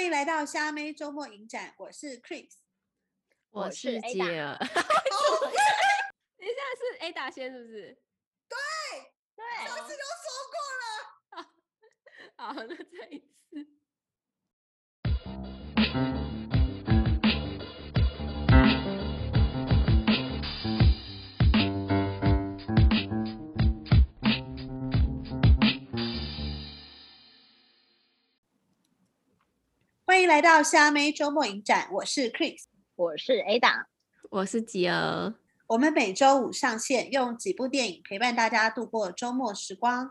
欢迎来到虾妹周末影展，我是 Chris，我是 Ada。等一下是 Ada 先是不是？对对，上次都说过了。好，那再一次。欢迎来到虾妹周末影展，我是 Chris，我是 Ada，我是吉儿。我们每周五上线，用几部电影陪伴大家度过周末时光。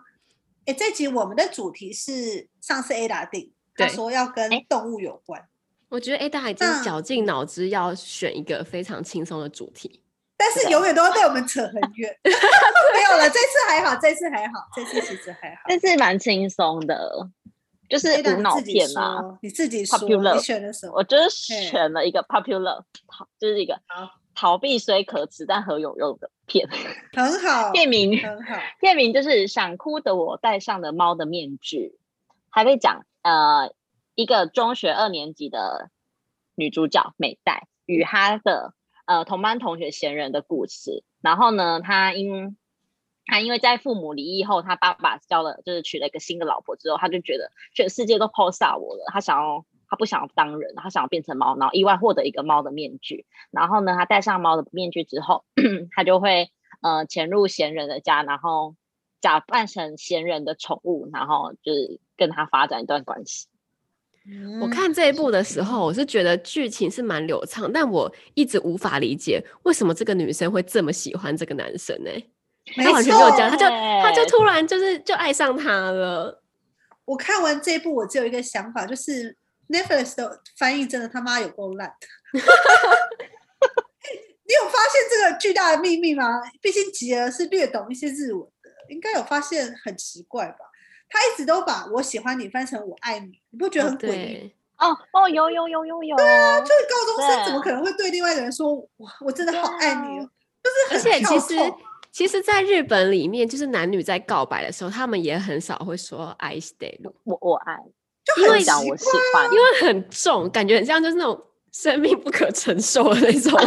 哎，这集我们的主题是上次 Ada 定，他说要跟动物有关。我觉得 Ada 已经绞尽脑汁要选一个非常轻松的主题，但是永远都要被我们扯很远。没有了，这次还好，这次还好，这次其实还好，这次蛮轻松的。就是无脑片嘛，你自己说，你选的什么？我就是选了一个 popular，就是一个逃避虽可耻但何有用的片，很好。片名很好，片名就是想哭的我戴上了猫的面具，还可以讲呃一个中学二年级的女主角美代与她的呃同班同学贤人的故事。然后呢，她因他因为在父母离异后，他爸爸交了，就是娶了一个新的老婆之后，他就觉得全世界都抛下我了。他想要，他不想要当人，他想要变成猫，然后意外获得一个猫的面具。然后呢，他戴上猫的面具之后，他就会呃潜入闲人的家，然后假扮成闲人的宠物，然后就是跟他发展一段关系。我看这一部的时候，我是觉得剧情是蛮流畅，但我一直无法理解为什么这个女生会这么喜欢这个男生呢？他完全没有讲，他就他就突然就是就爱上他了。我看完这一部，我只有一个想法，就是 Netflix 的翻译真的他妈有够烂。你有发现这个巨大的秘密吗？毕竟吉儿是略懂一些日文的，应该有发现很奇怪吧？他一直都把我喜欢你翻成我爱你，你不觉得很诡异？哦哦，有有有有有。对啊，就是高中生怎么可能会对另外一个人说我我真的好爱你？就是很跳脱。其实，在日本里面，就是男女在告白的时候，他们也很少会说 “I stay”，我我爱，就很讲我喜欢，因为很重，感觉很像就是那种生命不可承受的那种。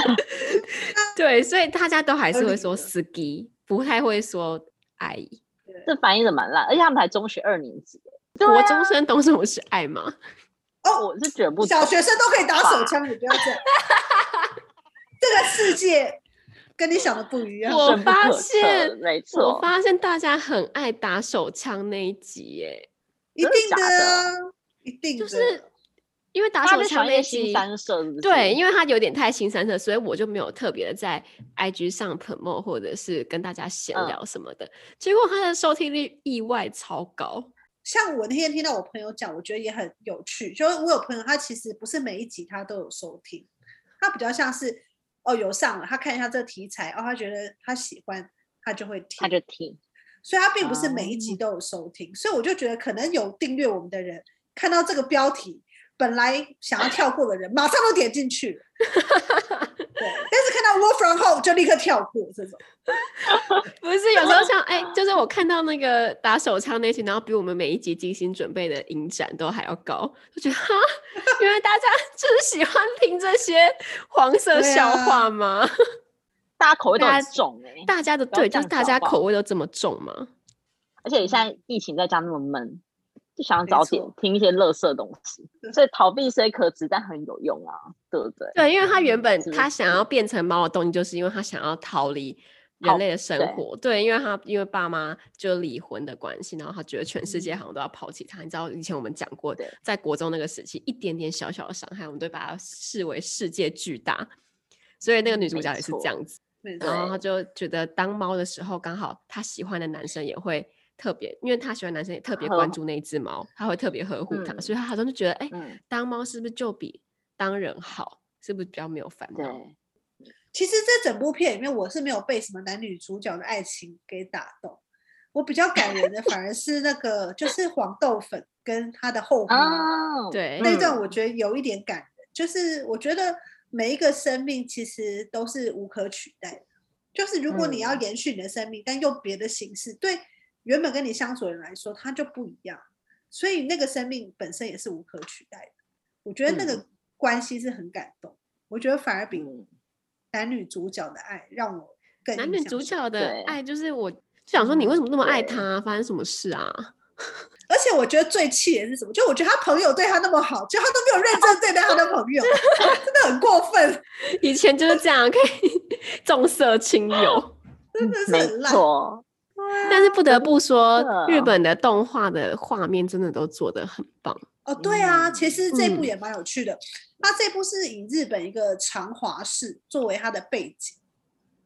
对，所以大家都还是会说 “ski”，不太会说爱“爱”。这反应的蛮烂，而且他们才中学二年级，国中生懂什么是爱吗？哦，我是觉得不，小学生都可以打手枪，你不要这样。这个世界。跟你想的不一样。我发现，没错，我发现大家很爱打手枪那一集，耶，一定的，一定就是因为打手枪那一集，对，因为他有点太新三色，所以我就没有特别的在 IG 上 promote 或者是跟大家闲聊什么的。结果他的收听率意外超高。像我那天听到我朋友讲，我觉得也很有趣。就是我有朋友，他其实不是每一集他都有收听，他比较像是。哦，有上了，他看一下这个题材，哦，他觉得他喜欢，他就会听，他就听，所以他并不是每一集都有收听，嗯，所以我就觉得可能有订阅我们的人看到这个标题。本来想要跳过的人，马上都点进去了。对，但是看到 work from home 就立刻跳过这种。不是，有时候像哎、欸，就是我看到那个打手枪那些，然后比我们每一集精心准备的影展都还要高，就觉得哈，因为大家就是喜欢听这些黄色笑话吗？啊、大家口味都很重哎、欸，大家的对，就是大家口味都这么重吗？而且你现在疫情在家那么闷。就想早点听一些乐色东西，所以逃避虽可耻，但很有用啊，对不对？对，因为他原本他想要变成猫的动机，就是因为他想要逃离人类的生活。对，对，因为他因为爸妈就离婚的关系，然后他觉得全世界好像都要抛弃他。嗯。你知道以前我们讲过的，在国中那个时期，一点点小小的伤害，我们都把它视为世界巨大。所以那个女主角也是这样子，然后他就觉得当猫的时候，刚好他喜欢的男生也会。特别，因为他喜欢男生，也特别关注那只猫，他会特别呵护它，嗯，所以他好像就觉得，哎，欸嗯，当猫是不是就比当人好？是不是比较没有烦恼？其实这整部片里面，我是没有被什么男女主角的爱情给打动。我比较感人的反而是那个，就是黄豆粉跟他的后妈，对，那段我觉得有一点感人，嗯。就是我觉得每一个生命其实都是无可取代的，就是如果你要延续你的生命，嗯，但用别的形式，对。原本跟你相处的人来说，他就不一样，所以那个生命本身也是无可取代的。我觉得那个关系是很感动。嗯、我觉得反而比男女主角的爱让我更男女主角的爱，就是我就想说，你为什么那么爱他？发生什么事啊？而且我觉得最气的是什么？就我觉得他朋友对他那么好，就他都没有认真对待他的朋友，真的很过分。以前就是这样，可以 重色轻友，真的是很烂。但是不得不说，日本的动画的画面真的都做得很棒哦。对啊，其实这部也蛮有趣的。它、嗯、这部是以日本一个长华市作为它的背景，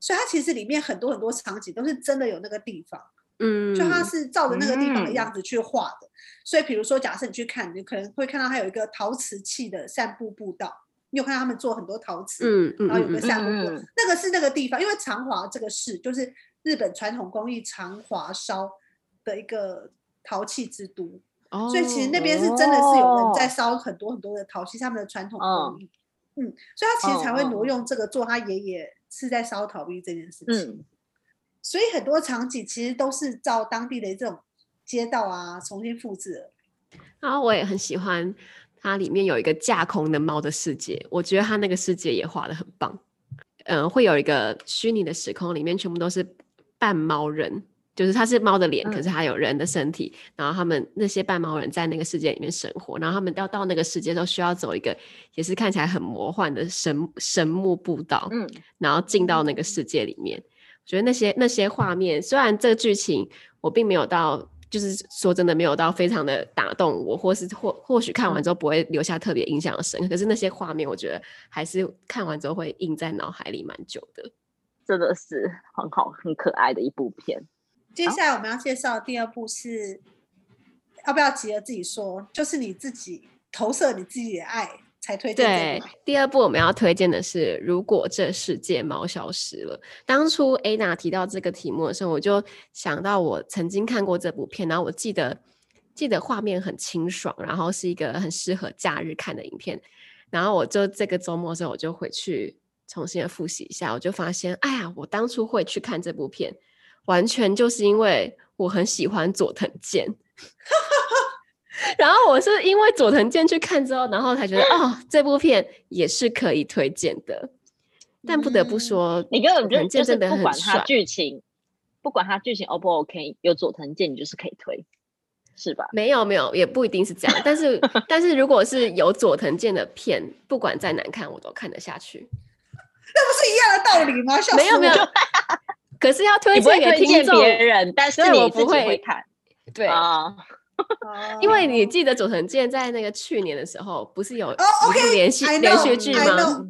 所以它其实里面很多很多场景都是真的有那个地方。嗯，就它是照着那个地方的样子去画的。嗯、所以比如说，假设你去看，你可能会看到它有一个陶瓷器的散步步道。你有看到他们做很多陶瓷，嗯、然后有个散步步道，嗯嗯、那个是那个地方，因为长华这个市就是。日本传统工艺长华烧的一个陶器之都，哦、所以其实那边是真的是有人在烧很多很多的陶器，他们的传统工艺，哦、嗯，所以他其实才会挪用这个做他爷爷是在烧陶币这件事情，嗯、所以很多场景其实都是照当地的这种街道啊重新复制的。然后我也很喜欢它里面有一个架空的猫的世界，我觉得它那个世界也画的很棒。嗯、呃，会有一个虚拟的时空，里面全部都是。半猫人，就是他是猫的脸，嗯、可是他有人的身体。然后他们那些半猫人在那个世界里面生活，然后他们要到那个世界都需要走一个也是看起来很魔幻的神神木步道，嗯，然后进到那个世界里面。我觉得那些那些画面，虽然这个剧情我并没有到，就是说真的没有到非常的打动我，或是或或许看完之后不会留下特别印象的深刻，可是那些画面我觉得还是看完之后会印在脑海里蛮久的。真的是很好、很可爱的一部片。接下来我们要介绍的第二部是，要不要急着自己说？就是你自己投射你自己的爱才推荐。对，第二部我们要推荐的是《如果这世界猫消失了》。当初 Anna 提到这个题目的时候，我就想到我曾经看过这部片，然后我记得记得画面很清爽，然后是一个很适合假日看的影片。然后我就这个周末的时候，我就回去。重新的复习一下，我就发现，哎呀，我当初会去看这部片，完全就是因为我很喜欢佐藤健。然后我是因为佐藤健去看之后，然后才觉得，哦，这部片也是可以推荐的。但不得不说，嗯、你根本就就是不管它剧情，不管它剧情 O 不 OK，有佐藤健你就是可以推，是吧？没有没有，也不一定是这样。但是但是如果是有佐藤健的片，不管再难看，我都看得下去。那不是一样的道理吗？没有没有，可是要推荐给听众别人，但是我不会看，对啊，因为你记得佐藤健在那个去年的时候，不是有一部连续连续剧吗？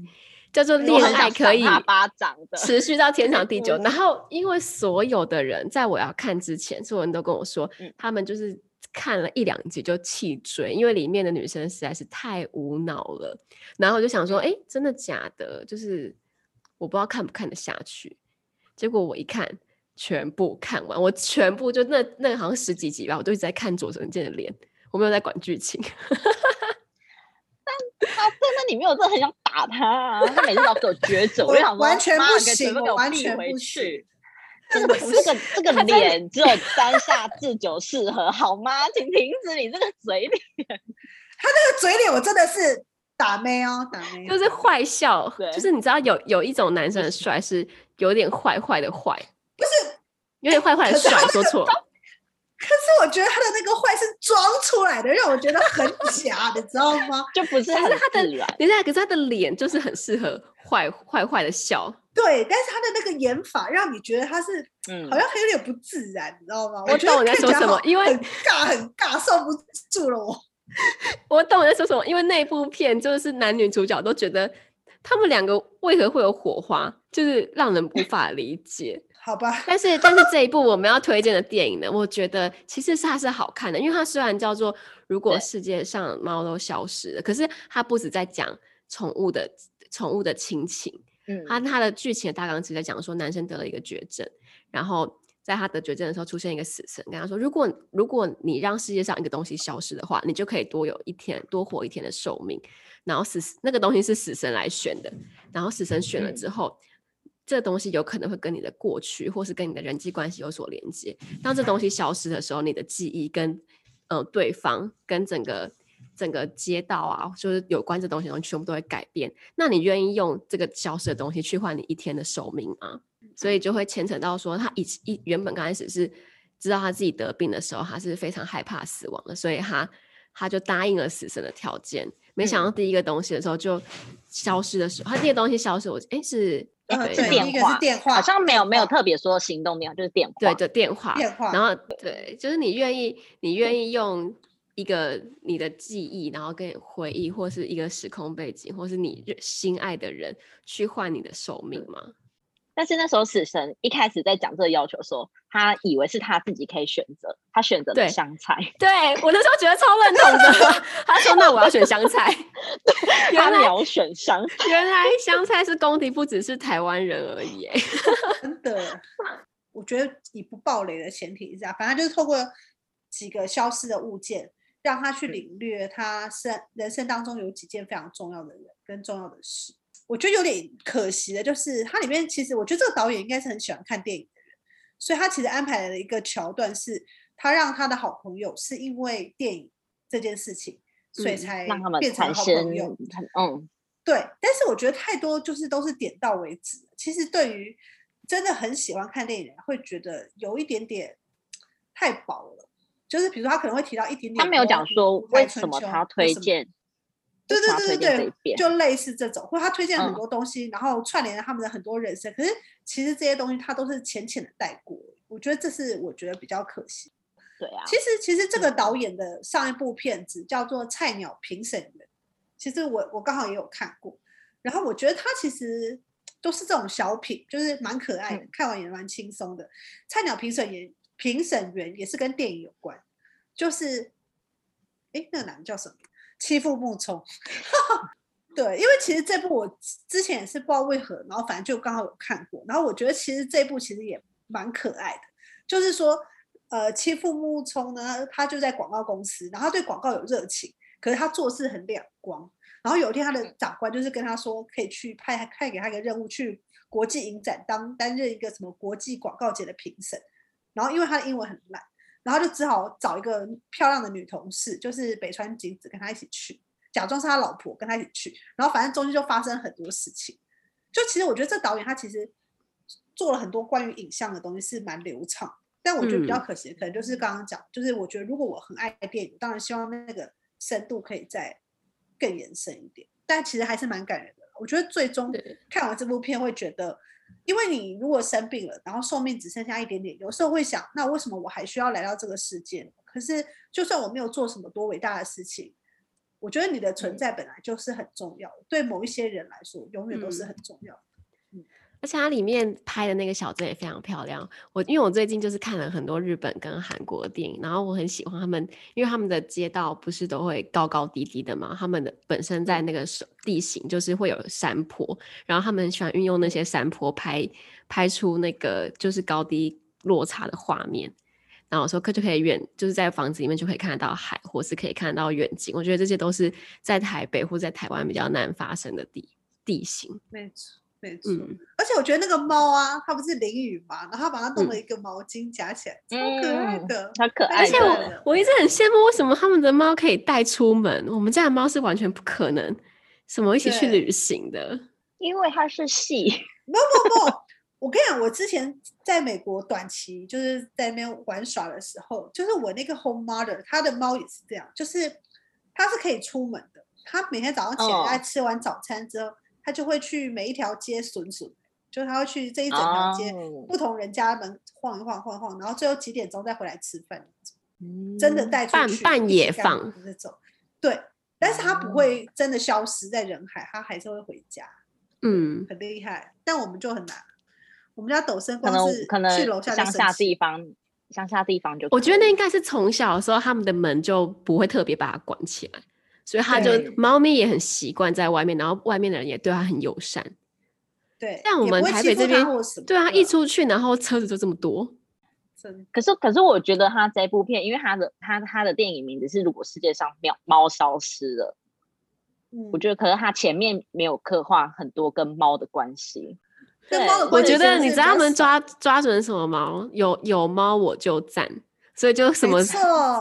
叫做《恋爱可以持续到天长地久》。然后因为所有的人在我要看之前，所有人都跟我说，他们就是看了一两集就弃追，因为里面的女生实在是太无脑了。然后我就想说，哎，真的假的？就是。我不知道看不看得下去，结果我一看，全部看完，我全部就那那好像十几集吧，我都一直在看佐藤健的脸，我没有在管剧情。但他在那里面，我真的很想打他啊！他每次都给我绝走，我就想完全不行，我完全回去。真的，这个这个脸只有三下智久适合好吗？请停止你这个嘴脸。他那个嘴脸，我真的是。打妹哦，打妹就是坏笑，就是你知道有有一种男生的帅是有点坏坏的坏，不是有点坏坏的帅，说错。可是我觉得他的那个坏是装出来的，让我觉得很假，你知道吗？就不是可是他的等一下，可是他的脸就是很适合坏坏坏的笑。对，但是他的那个演法让你觉得他是，嗯，好像很有点不自然，嗯、你知道吗？我知道我在说什么，因为很尬很尬，受不住了我。我懂我在说什么，因为那部片就是男女主角都觉得他们两个为何会有火花，就是让人无法理解。好吧，但是但是这一部我们要推荐的电影呢，我觉得其实是它是好看的，因为它虽然叫做如果世界上猫都消失了，可是它不止在讲宠物的宠物的亲情，嗯，它它的剧情的大纲是在讲说男生得了一个绝症，然后。在他得绝症的时候，出现一个死神，跟他说：“如果如果你让世界上一个东西消失的话，你就可以多有一天，多活一天的寿命。然后死那个东西是死神来选的，然后死神选了之后，嗯、这个东西有可能会跟你的过去或是跟你的人际关系有所连接。当这东西消失的时候，你的记忆跟呃对方跟整个整个街道啊，就是有关这东西，东西全部都会改变。那你愿意用这个消失的东西去换你一天的寿命吗？所以就会牵扯到说，他一一原本刚开始是知道他自己得病的时候，他是非常害怕死亡的，所以他他就答应了死神的条件。没想到第一个东西的时候就消失的时候，他第一个东西消失，我哎是。呃、对，电话，电话好像没有没有特别说行动电话，就是电话。对，就电话。电话。然后对，就是你愿意，你愿意用一个你的记忆，然后跟回忆，或是一个时空背景，或是你心爱的人，去换你的寿命吗？但是那时候死神一开始在讲这个要求的时候，他以为是他自己可以选择，他选择了香菜。对，对我那时候觉得超认同的。他说：“那我要选香菜。”原来要选香菜，原来香菜是公敌，不只是台湾人而已。真的，我觉得以不暴雷的前提下，反正就是透过几个消失的物件，让他去领略他生人生当中有几件非常重要的人跟重要的事。我觉得有点可惜的，就是它里面其实我觉得这个导演应该是很喜欢看电影的人，所以他其实安排了一个桥段，是他让他的好朋友是因为电影这件事情，所以才变成好朋友。嗯，对。但是我觉得太多就是都是点到为止。其实对于真的很喜欢看电影的人，会觉得有一点点太薄了。就是比如说他可能会提到一点点，他没有讲说为什么他推荐。对对对对对，就类似这种，或者他推荐很多东西，嗯、然后串联了他们的很多人生。可是其实这些东西他都是浅浅的带过，我觉得这是我觉得比较可惜。对啊，其实其实这个导演的上一部片子叫做《菜鸟评审员》，其实我我刚好也有看过，然后我觉得他其实都是这种小品，就是蛮可爱的，嗯、看完也蛮轻松的。菜鸟评审员评审员也是跟电影有关，就是哎那个男的叫什么？妻夫木聪，对，因为其实这部我之前也是不知道为何，然后反正就刚好有看过，然后我觉得其实这部其实也蛮可爱的，就是说，呃，欺负木聪呢，他就在广告公司，然后对广告有热情，可是他做事很两光，然后有一天他的长官就是跟他说，可以去派派给他一个任务，去国际影展当担任一个什么国际广告节的评审，然后因为他的英文很烂。然后就只好找一个漂亮的女同事，就是北川景子跟他一起去，假装是他老婆跟他一起去。然后反正中间就发生很多事情。就其实我觉得这导演他其实做了很多关于影像的东西是蛮流畅，但我觉得比较可惜的可能就是刚刚讲，就是我觉得如果我很爱电影，当然希望那个深度可以再更延伸一点。但其实还是蛮感人的。我觉得最终看完这部片会觉得。因为你如果生病了，然后寿命只剩下一点点，有时候会想，那为什么我还需要来到这个世界？可是，就算我没有做什么多伟大的事情，我觉得你的存在本来就是很重要的，对某一些人来说，永远都是很重要的。而且它里面拍的那个小镇也非常漂亮。我因为我最近就是看了很多日本跟韩国的电影，然后我很喜欢他们，因为他们的街道不是都会高高低低的嘛，他们的本身在那个地形就是会有山坡，然后他们很喜欢运用那些山坡拍拍出那个就是高低落差的画面。然后我说可就可以远，就是在房子里面就可以看得到海，或是可以看得到远景。我觉得这些都是在台北或在台湾比较难发生的地地形。没错。没错，嗯、而且我觉得那个猫啊，它不是淋雨嘛，然后把它弄了一个毛巾夹起来，超、嗯、可爱的，好可爱。而且我我一直很羡慕，为什么他们的猫可以带出门？我们家的猫是完全不可能，什么一起去旅行的？因为它是细。不不不，我跟你讲，我之前在美国短期就是在那边玩耍的时候，就是我那个 home mother，它的猫也是这样，就是它是可以出门的，它每天早上起来吃完早餐之后。哦他就会去每一条街损损，就是他会去这一整条街不同人家门晃一晃晃一晃，然后最后几点钟再回来吃饭，嗯、真的带出去半半野放那种。对，但是他不会真的消失在人海，他还是会回家。嗯，很厉害，但我们就很难。我们家抖森光是可能去楼下乡下地方，乡下地方就我觉得那应该是从小的时候他们的门就不会特别把它关起来。所以它就猫咪也很习惯在外面，然后外面的人也对它很友善。对，像我们台北这边，对啊，一出去然后车子就这么多。可是可是我觉得他这部片，因为他的他他的电影名字是《如果世界上喵猫消失了》，嗯，我觉得可能他前面没有刻画很多跟猫的关系。对，猫的关系我觉得你知道他们抓抓准什么猫？有有猫我就赞。所以就什么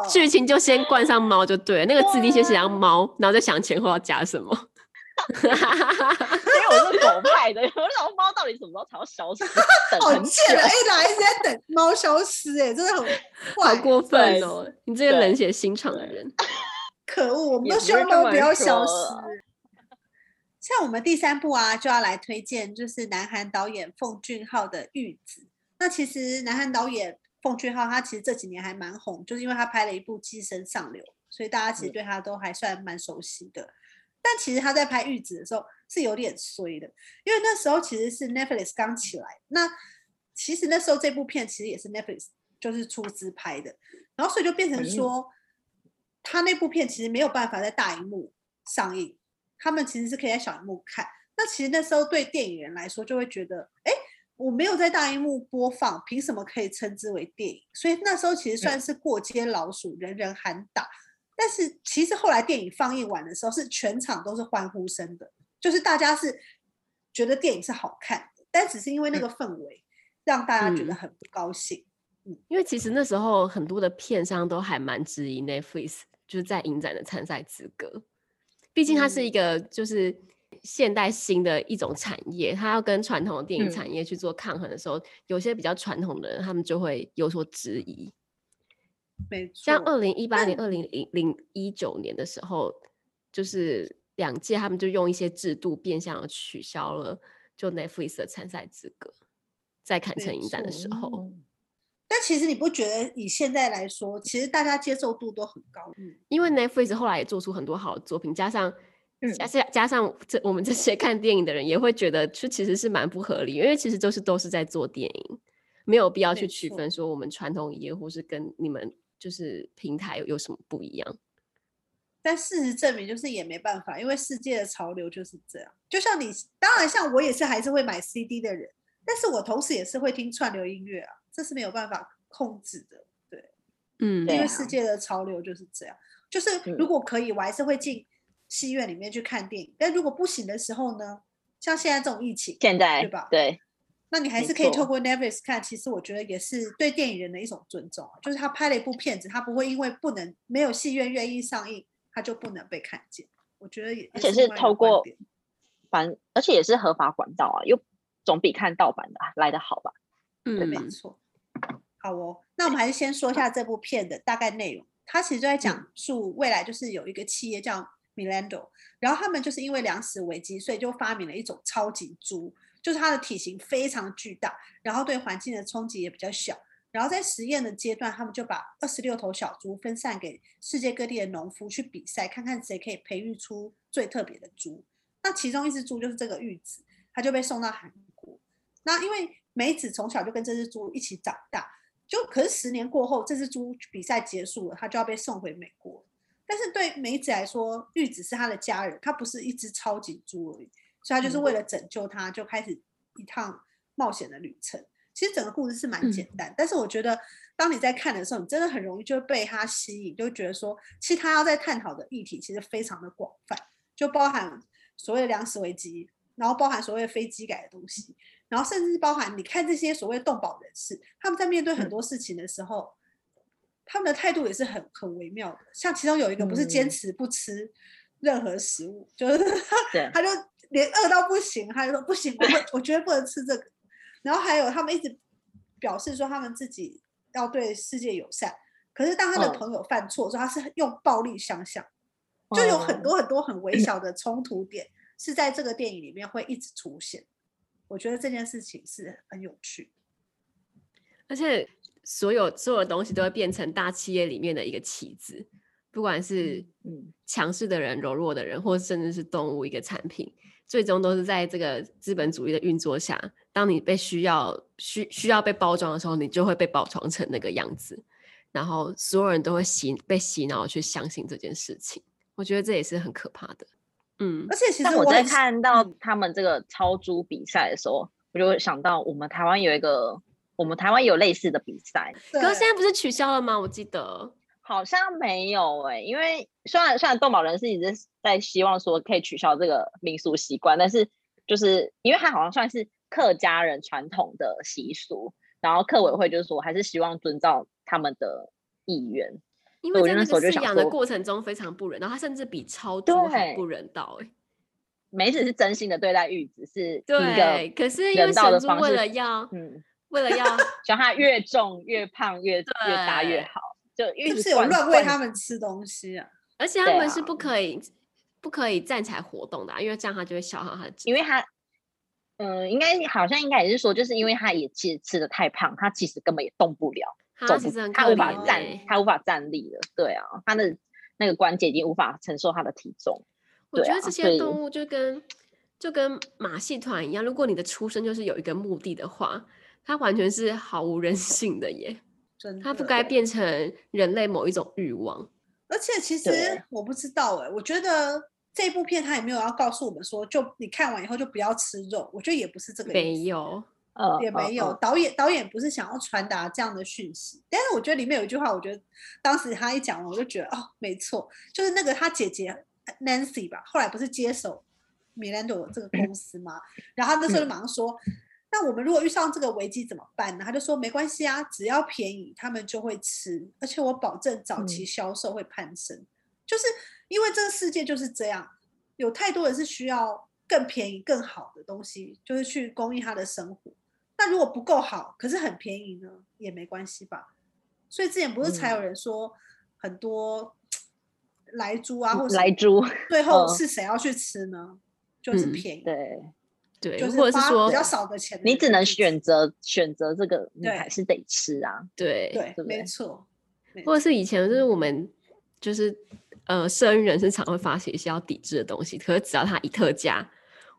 剧情就先冠上猫就对了，那个字你先写上猫，然后再想前后要加什么。因为我是狗派的，我想猫到底什么时候才要消失？好贱啊！一来一直在等猫消失，哎，真的很 好过分哦！你这个冷血心肠的人，可恶！我们都希望猫不要消失。像我们第三部啊，就要来推荐，就是南韩导演奉俊昊的《玉子》。那其实南韩导演奉俊昊，他其实这几年还蛮红，就是因为他拍了一部《寄生上流》，所以大家其实对他都还算蛮熟悉的。但其实他在拍《玉子》的时候是有点衰的，因为那时候其实是 Netflix 刚起来。那其实那时候这部片其实也是 Netflix 就是出资拍的，然后所以就变成说，他那部片其实没有办法在大荧幕上映，他们其实是可以在小荧幕看。那其实那时候对电影人来说就会觉得，哎，我没有在大荧幕播放，凭什么可以称之为电影？所以那时候其实算是过街老鼠，人人喊打。但是其实后来电影放映完的时候，是全场都是欢呼声的，就是大家是觉得电影是好看的，但只是因为那个氛围让大家觉得很不高兴。嗯，嗯，因为其实那时候很多的片商都还蛮质疑 Netflix 就是在影展的参赛资格，毕竟它是一个就是现代新的一种产业，它要跟传统的电影产业去做抗衡的时候，有些比较传统的人他们就会有所质疑。没错，像二零一八年、二零零零一九年的时候，就是两届他们就用一些制度变相的取消了就 Netflix 的参赛资格，在坎城影展的时候。但其实你不觉得以现在来说，其实大家接受度都很高？嗯，因为 Netflix 后来也做出很多好的作品，加上加上加上这我们这些看电影的人也会觉得，这其实是蛮不合理，因为其实都是都是在做电影，没有必要去区分说我们传统业或是跟你们。就是平台有什么不一样？但事实证明，就是也没办法，因为世界的潮流就是这样。就像你，当然像我也是还是会买 CD 的人，但是我同时也是会听串流音乐啊，这是没有办法控制的。对，嗯，因为世界的潮流就是这样。就是如果可以，我还是会进戏院里面去看电影。但如果不行的时候呢？像现在这种疫情，现在对吧？对。那你还是可以透过 Netflix 看，其实我觉得也是对电影人的一种尊重，就是他拍了一部片子，他不会因为不能没有戏院愿意上映，他就不能被看见。我觉得也而且是透过反，而且也是合法管道啊，又总比看盗版的来的好吧？嗯，对，没错。好哦，那我们还是先说一下这部片的大概内容。它其实就在讲述未来，就是有一个企业叫 Milando，然后他们就是因为粮食危机，所以就发明了一种超级猪。就是它的体型非常巨大，然后对环境的冲击也比较小。然后在实验的阶段，他们就把二十六头小猪分散给世界各地的农夫去比赛，看看谁可以培育出最特别的猪。那其中一只猪就是这个玉子，它就被送到韩国。那因为梅子从小就跟这只猪一起长大，就可是十年过后，这只猪比赛结束了，它就要被送回美国。但是对梅子来说，玉子是他的家人，他不是一只超级猪而已。所以他就是为了拯救他，就开始一趟冒险的旅程。其实整个故事是蛮简单，嗯、但是我觉得当你在看的时候，你真的很容易就被他吸引，就觉得说，其实他要在探讨的议题其实非常的广泛，就包含所谓的粮食危机，然后包含所谓的非基改的东西，然后甚至包含你看这些所谓动保人士，他们在面对很多事情的时候，嗯、他们的态度也是很很微妙的。像其中有一个不是坚持不吃任何食物，嗯、就是 他，他就。连饿到不行，他就说不行，我 我绝对不能吃这个。然后还有他们一直表示说他们自己要对世界友善，可是当他的朋友犯错的时候，他是用暴力相向，就有很多很多很微小的冲突点是在这个电影里面会一直出现。我觉得这件事情是很有趣，而且所有所有的东西都会变成大企业里面的一个棋子，不管是嗯强势的人、柔弱的人，或甚至是动物一个产品。最终都是在这个资本主义的运作下，当你被需要需需要被包装的时候，你就会被包装成那个样子，然后所有人都会洗被洗脑去相信这件事情。我觉得这也是很可怕的。嗯，而且其实我在看到他们这个超猪比赛的时候，我就会想到我们台湾有一个，我们台湾有类似的比赛，可是现在不是取消了吗？我记得。好像没有哎、欸，因为虽然虽然动保人士一直在希望说可以取消这个民俗习惯，但是就是因为它好像算是客家人传统的习俗，然后客委会就是说还是希望遵照他们的意愿。因为在那个饲养的过程中非常不人道，他甚至比超猪还不人道哎。梅子是真心的对待玉子，是对，可是因为神猪为了要，嗯，为了要 让他越重越胖越越大越好，就玉子是有乱喂他们吃东西啊，而且他们是不可以不可以站起来活动的，因为这样他就会消耗他的，因为他，嗯，应该好像应该也是说，就是因为他也其实吃的太胖，他其实根本也动不了。他其实很他无法站，他无法站立了。对啊，他的那个关节已经无法承受他的体重。我觉得这些动物就跟就跟马戏团一样，如果你的出生就是有一个目的的话，它完全是毫无人性的耶。真的，他不该变成人类某一种欲望。而且其实我不知道哎，我觉得这部片他也没有要告诉我们说，就你看完以后就不要吃肉。我觉得也不是这个意思。没有。呃，也没有导演，导演不是想要传达这样的讯息，但是我觉得里面有一句话，我觉得当时他一讲完，我就觉得哦，没错，就是那个他姐姐 Nancy 吧，后来不是接手 Miranda 这个公司吗？然后他那时候就马上说，那我们如果遇上这个危机怎么办呢？他就说没关系啊，只要便宜，他们就会吃，而且我保证早期销售会攀升，就是因为这个世界就是这样，有太多人是需要更便宜、更好的东西，就是去供应他的生活。那如果不够好，可是很便宜呢，也没关系吧？所以之前不是才有人说很多来猪啊，嗯、或者来猪，最后是谁要去吃呢？嗯、就是便宜，对对，就是或者是说比较少的钱，你只能选择选择这个，你还是得吃啊。对对，对没错。或者是以前就是我们就是呃，社运人士常会发起一些要抵制的东西，可是只要它一特价。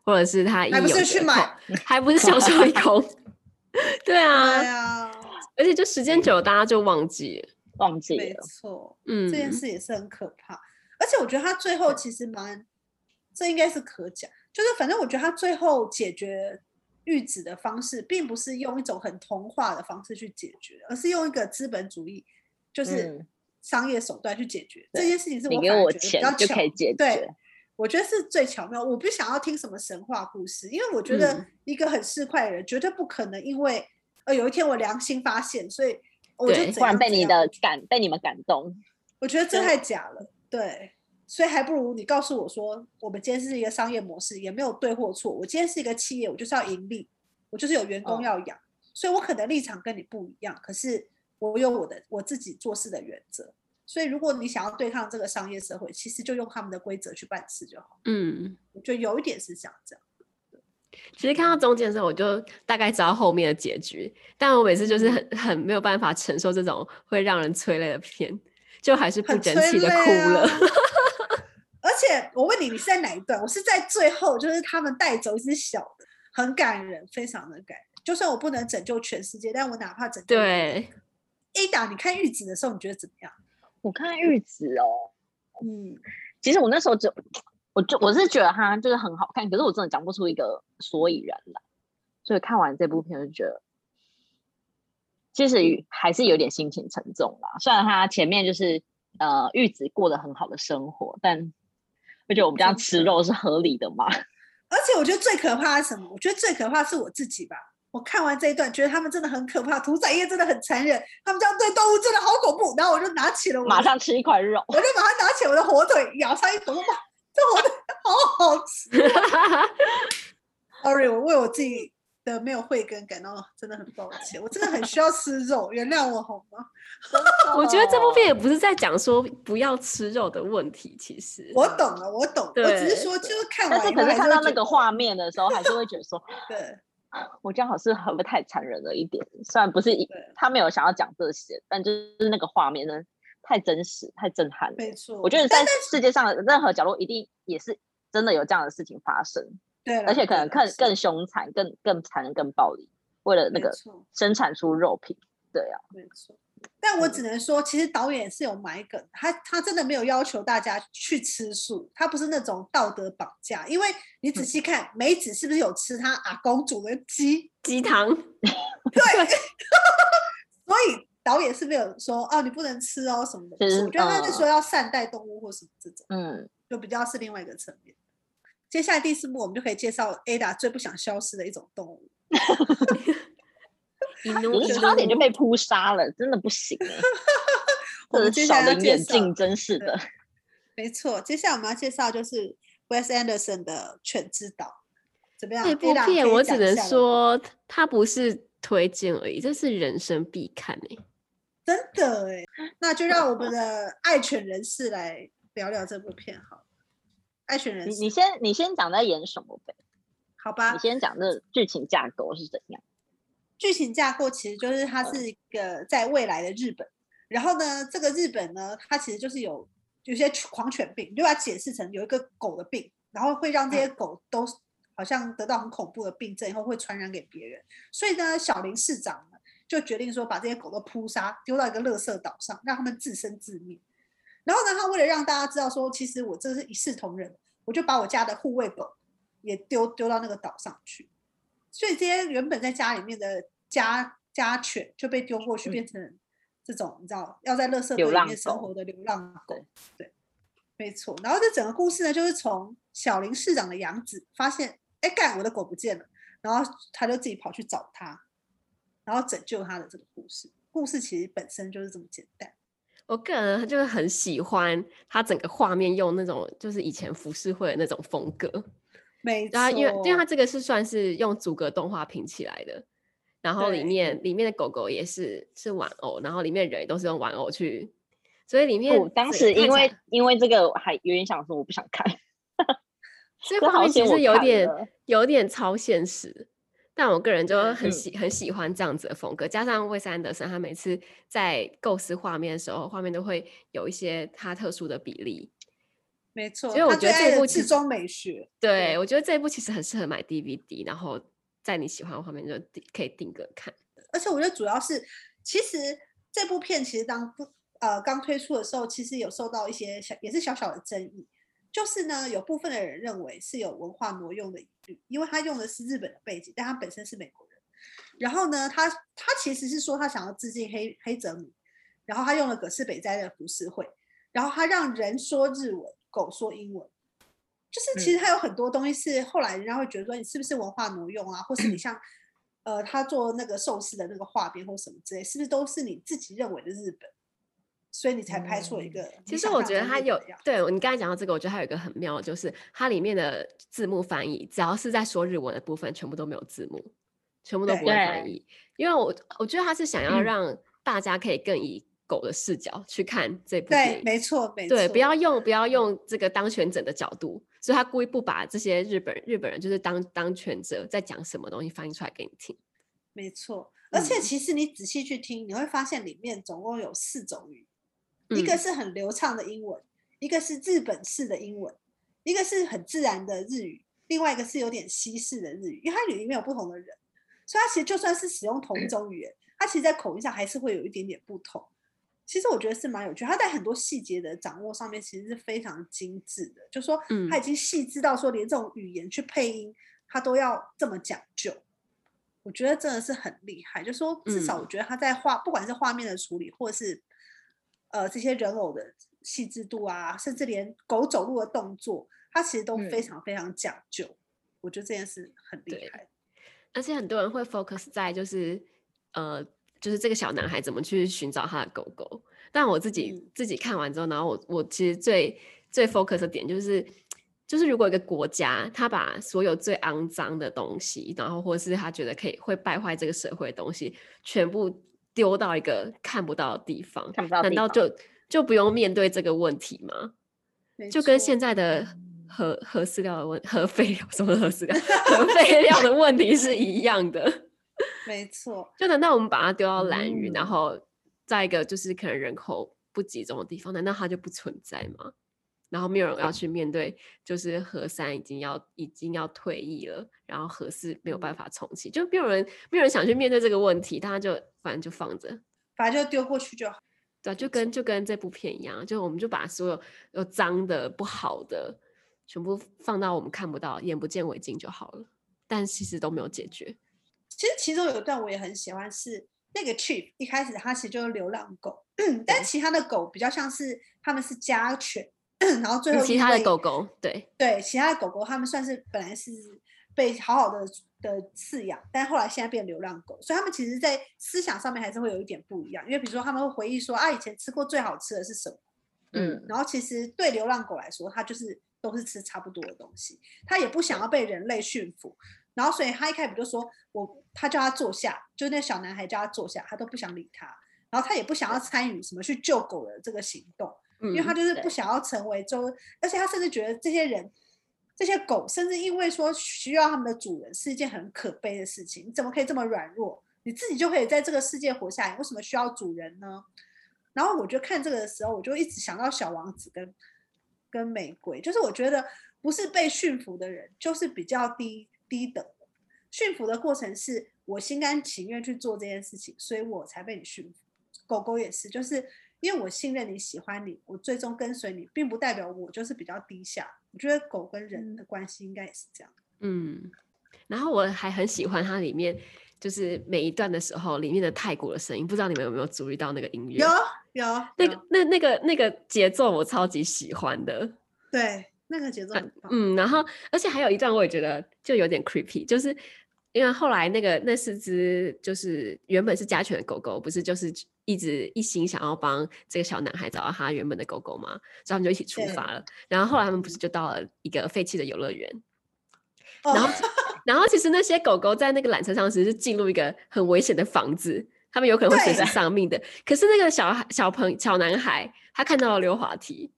或者是他一有还不是去买，还不是享受一空，对啊，对啊，而且就时间久了，大家就忘记忘记了，没错，嗯，这件事也是很可怕。而且我觉得他最后其实蛮，这应该是可讲，就是反正我觉得他最后解决玉子的方式，并不是用一种很童话的方式去解决，而是用一个资本主义，就是商业手段去解决这件事情。是我给我钱就可以解决，对。我觉得是最巧妙。我不想要听什么神话故事，因为我觉得一个很市侩的人绝对不可能因为呃有一天我良心发现，所以我就突然被你的感被你们感动。我觉得这太假了，对，所以还不如你告诉我说，我们今天是一个商业模式，也没有对或错。我今天是一个企业，我就是要盈利，我就是有员工要养，所以我可能立场跟你不一样，可是我有我的我自己做事的原则。所以，如果你想要对抗这个商业社会，其实就用他们的规则去办事就好。嗯，我觉得有一点是这样这样。其实看到中间的时候，我就大概知道后面的结局，但我每次就是很很没有办法承受这种会让人催泪的片，就还是不争气的哭了。啊、而且我问你，你是在哪一段？我是在最后，就是他们带走一只小的，很感人，非常的感人。就算我不能拯救全世界，但我哪怕拯救对 Ada，你看玉子的时候，你觉得怎么样？我看玉子哦，嗯，其实我那时候就，我就我是觉得他就是很好看，可是我真的讲不出一个所以然来，所以看完这部片就觉得，其实还是有点心情沉重啦。虽然他前面就是呃玉子过得很好的生活，但我觉得我们这样吃肉是合理的吗。而且我觉得最可怕的是什么？我觉得最可怕是我自己吧。我看完这一段，觉得他们真的很可怕，屠宰业真的很残忍，他们这样对动物真的好恐怖。然后我就拿起了我，马上吃一块肉，我就马上拿起我的火腿，咬上一口，哇，这火腿好好吃。Sorry，我为我自己的没有慧根感到真的很抱歉，我真的很需要吃肉，原谅我好吗？我觉得这部片也不是在讲说不要吃肉的问题，其实我懂了，我懂，我只是说就是看完，但是可是看到那个画面的时候，还是会觉得说，对。我这样好是会不会太残忍了一点？虽然不是他没有想要讲这些，但就是那个画面呢，太真实、太震撼了。没错，我觉得在世界上的任何角落，一定也是真的有这样的事情发生。对，而且可能更更凶残、更更残忍、更暴力，为了那个生产出肉品。对啊，没错。但我只能说，其实导演是有埋梗，他他真的没有要求大家去吃素，他不是那种道德绑架。因为你仔细看，梅子是不是有吃他阿公煮的鸡鸡汤？对，所以导演是没有说哦，你不能吃哦什么的。我觉得他是说要善待动物或什么这种，嗯，就比较是另外一个层面。接下来第四幕，我们就可以介绍 Ada 最不想消失的一种动物。你差点就被扑杀了，真的不行。我们接下来要介绍，真是的，没错。接下来我们要介绍就是 Wes Anderson 的《犬之岛》，怎么样？这部片我只能说，它不是推荐而已，这是人生必看哎、欸，真的哎。那就让我们 的爱犬人士来聊聊这部片好。爱选人，你你先你先讲在演什么呗？好吧，你先讲这剧情架构是怎样？剧情架构其实就是它是一个在未来的日本，然后呢，这个日本呢，它其实就是有有些狂犬病，你就把它解释成有一个狗的病，然后会让这些狗都好像得到很恐怖的病症，以后会传染给别人。所以呢，小林市长呢就决定说，把这些狗都扑杀，丢到一个垃圾岛上，让他们自生自灭。然后呢，他为了让大家知道说，其实我这是一视同仁，我就把我家的护卫狗也丢丢到那个岛上去。所以这些原本在家里面的家家犬就被丢过去，变成这种、嗯、你知道要在垃圾堆里面生活的流浪狗。对，对，没错。然后这整个故事呢，就是从小林市长的养子发现，哎，干我的狗不见了，然后他就自己跑去找他，然后拯救他的这个故事。故事其实本身就是这么简单。我个人就是很喜欢它整个画面用那种就是以前浮世绘的那种风格。没错，因为因为它这个是算是用逐格动画拼起来的，然后里面里面的狗狗也是是玩偶，然后里面人也都是用玩偶去，所以里面我当时因为因为这个还有点想说我不想看，这画面其实有点有点超现实，但我个人就很喜、嗯、很喜欢这样子的风格，加上魏斯安德森他每次在构思画面的时候，画面都会有一些他特殊的比例。没错，所以我觉得这部其实中美学，对，我觉得这一部其实很适合买 DVD，然后在你喜欢的画面就可以定格看。而且我觉得主要是，其实这部片其实当呃刚推出的时候，其实有受到一些小也是小小的争议，就是呢有部分的人认为是有文化挪用的疑虑，因为他用的是日本的背景，但他本身是美国人。然后呢，他他其实是说他想要致敬黑黑泽明，然后他用了葛饰北斋的浮世绘，然后他让人说日文。狗说英文，就是其实他有很多东西是后来人家会觉得说你是不是文化挪用啊，或是你像呃他做那个寿司的那个画边或什么之类，是不是都是你自己认为的日本，所以你才拍出了一个。其实我觉得它有对你刚才讲到这个，我觉得还有一个很妙，就是它里面的字幕翻译，只要是在说日文的部分，全部都没有字幕，全部都不会翻译，因为我我觉得他是想要让大家可以更以。狗的视角去看这部电影，对，没错，没错，对，不要用不要用这个当权者的角度，所以他故意不把这些日本日本人就是当当权者在讲什么东西翻译出来给你听，没错。而且其实你仔细去听，嗯，你会发现里面总共有四种语，一个是很流畅的英文，嗯，一个是日本式的英文，一个是很自然的日语，另外一个是有点西式的日语，因为它里面有不同的人，所以它其实就算是使用同一种语言，嗯，它其实在口音上还是会有一点点不同。其实我觉得是蛮有趣，他在很多细节的掌握上面其实是非常精致的。就说他已经细致到说，连这种语言去配音，他都要这么讲究。我觉得真的是很厉害。就说至少我觉得他在画，不管是画面的处理，或者是呃这些人偶的细致度啊，甚至连狗走路的动作，它其实都非常非常讲究。我觉得这件事很厉害。而且很多人会 focus 在就是呃。就是这个小男孩怎么去寻找他的狗狗？但我自己、嗯、自己看完之后，然后我我其实最最 focus 的点就是，就是如果一个国家他把所有最肮脏的东西，然后或是他觉得可以会败坏这个社会的东西，全部丢到一个看不到的地方，看不到，难道就就不用面对这个问题吗？就跟现在的核核饲料的问核废料什么核饲料核废料的问题是一样的。没错，就难道我们把它丢到蓝屿，嗯，然后在一个就是可能人口不集中的地方，难道它就不存在吗？然后没有人要去面对，就是何三已经要已经要退役了，然后何四没有办法重启，就没有人没有人想去面对这个问题，大家就反正就放着，反正就丢过去就好。对，就跟就跟这部片一样，就我们就把所有有脏的、不好的全部放到我们看不到、眼不见为净就好了，但其实都没有解决。其实其中有一段我也很喜欢，是那个 Chip 一开始他其实就是流浪狗，嗯，但其他的狗比较像是他们是家犬，然后最后其他的狗狗对对，其他的狗狗他们算是本来是被好好的的饲养，但后来现在变流浪狗，所以他们其实，在思想上面还是会有一点不一样。因为比如说，他们会回忆说啊，以前吃过最好吃的是什么？嗯，然后其实对流浪狗来说，它就是都是吃差不多的东西，它也不想要被人类驯服。然后，所以他一开始就说我，他叫他坐下，就那小男孩叫他坐下，他都不想理他。然后他也不想要参与什么去救狗的这个行动，因为他就是不想要成为周，而且他甚至觉得这些人。这些狗甚至因为说需要他们的主人是一件很可悲的事情，你怎么可以这么软弱？你自己就可以在这个世界活下来，为什么需要主人呢？然后我就看这个的时候，我就一直想到小王子跟跟玫瑰，就是我觉得不是被驯服的人，就是比较低低等的。驯服的过程是我心甘情愿去做这件事情，所以我才被你驯服。狗狗也是，就是。因为我信任你，喜欢你，我最终跟随你，并不代表我就是比较低下。我觉得狗跟人的关系应该也是这样。嗯，然后我还很喜欢它里面，就是每一段的时候，里面的泰国的声音，不知道你们有没有注意到那个音乐？有有，那个那那个那个节奏我超级喜欢的。对，那个节奏很棒。嗯，然后而且还有一段我也觉得就有点 creepy，就是。因为后来那个那四只就是原本是家犬的狗狗，不是就是一直一心想要帮这个小男孩找到他原本的狗狗嘛，所以他们就一起出发了。然后后来他们不是就到了一个废弃的游乐园，然后 然后其实那些狗狗在那个缆车上其实是进入一个很危险的房子，他们有可能会随时丧命的。可是那个小孩小朋小男孩他看到了溜滑梯，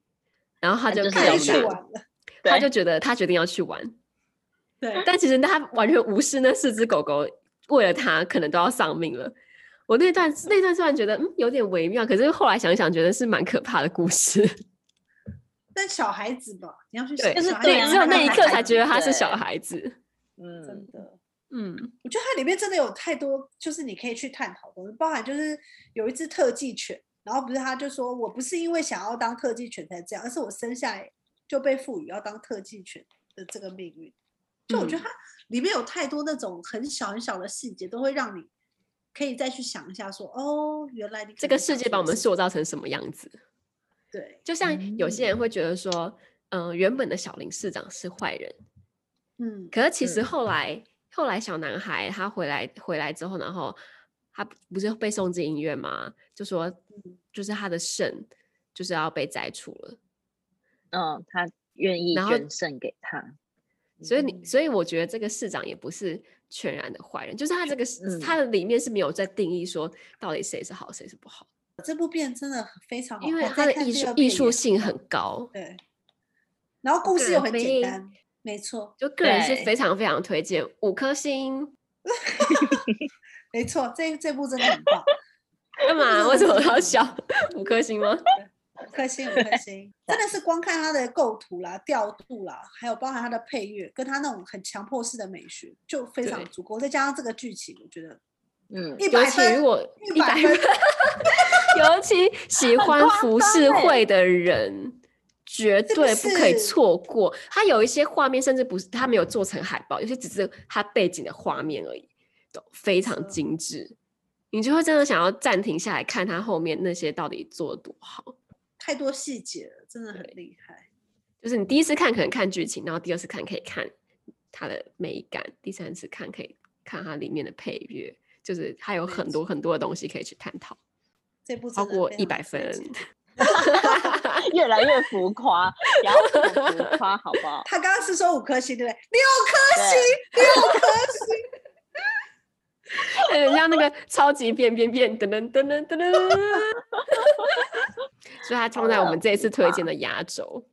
然后他就开始去玩了，他就觉得他决定要去玩。对，但其实他完全无视那四只狗狗，为了他可能都要丧命了。我那段那段虽然觉得嗯有点微妙，可是后来想想觉得是蛮可怕的故事。但小孩子吧，你要去对，就是对，只有那一刻才觉得他是小孩子。嗯，真的，嗯，我觉得它里面真的有太多，就是你可以去探讨的，包含就是有一只特技犬，然后不是他就说我不是因为想要当特技犬才这样，而是我生下来就被赋予要当特技犬的这个命运。就我觉得它里面有太多那种很小很小的细节，都会让你可以再去想一下说，说哦，原来你这个世界把我们塑造成什么样子？对，就像有些人会觉得说，嗯、呃，原本的小林市长是坏人，嗯，可是其实后来、嗯、后来小男孩他回来回来之后，然后他不是被送进医院吗？就说就是他的肾就是要被摘除了，嗯，他愿意捐肾给他。所以你，所以我觉得这个市长也不是全然的坏人，就是他这个，嗯、他的里面是没有在定义说到底谁是好，谁是不好。这部片真的非常好，因为它的艺术艺术性很高。对，然后故事又很简单，没错，就个人是非常非常推荐，五颗星。没错，这这部真的很棒。干嘛？为什么要笑？五颗星吗？五颗星，五颗星，真的是 光看它的构图啦、调度啦，还有包含它的配乐，跟他那种很强迫式的美学，就非常足够。再加上这个剧情，我觉得，嗯，一百分，如果一百分，尤其喜欢浮世绘的人，绝对不可以错过。它有一些画面，甚至不是它没有做成海报，有些只是它背景的画面而已，都非常精致，你就会真的想要暂停下来看它后面那些到底做得多好。太多细节了，真的很厉害。就是你第一次看可能看剧情，然后第二次看可以看它的美感，第三次看可以看它里面的配乐，就是它有很多很多的东西可以去探讨。这部超过一百分，越来越浮夸，不要浮夸好不好？他刚刚是说五颗星，对不对？六颗星，六颗星。很像那个超级变变变噔噔噔噔噔噔，所以它放在我们这一次推荐的压轴。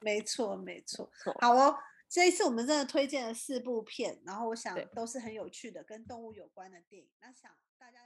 没错，没错。好哦，这一次我们真的推荐了四部片，然后我想都是很有趣的，跟动物有关的电影。那想大家。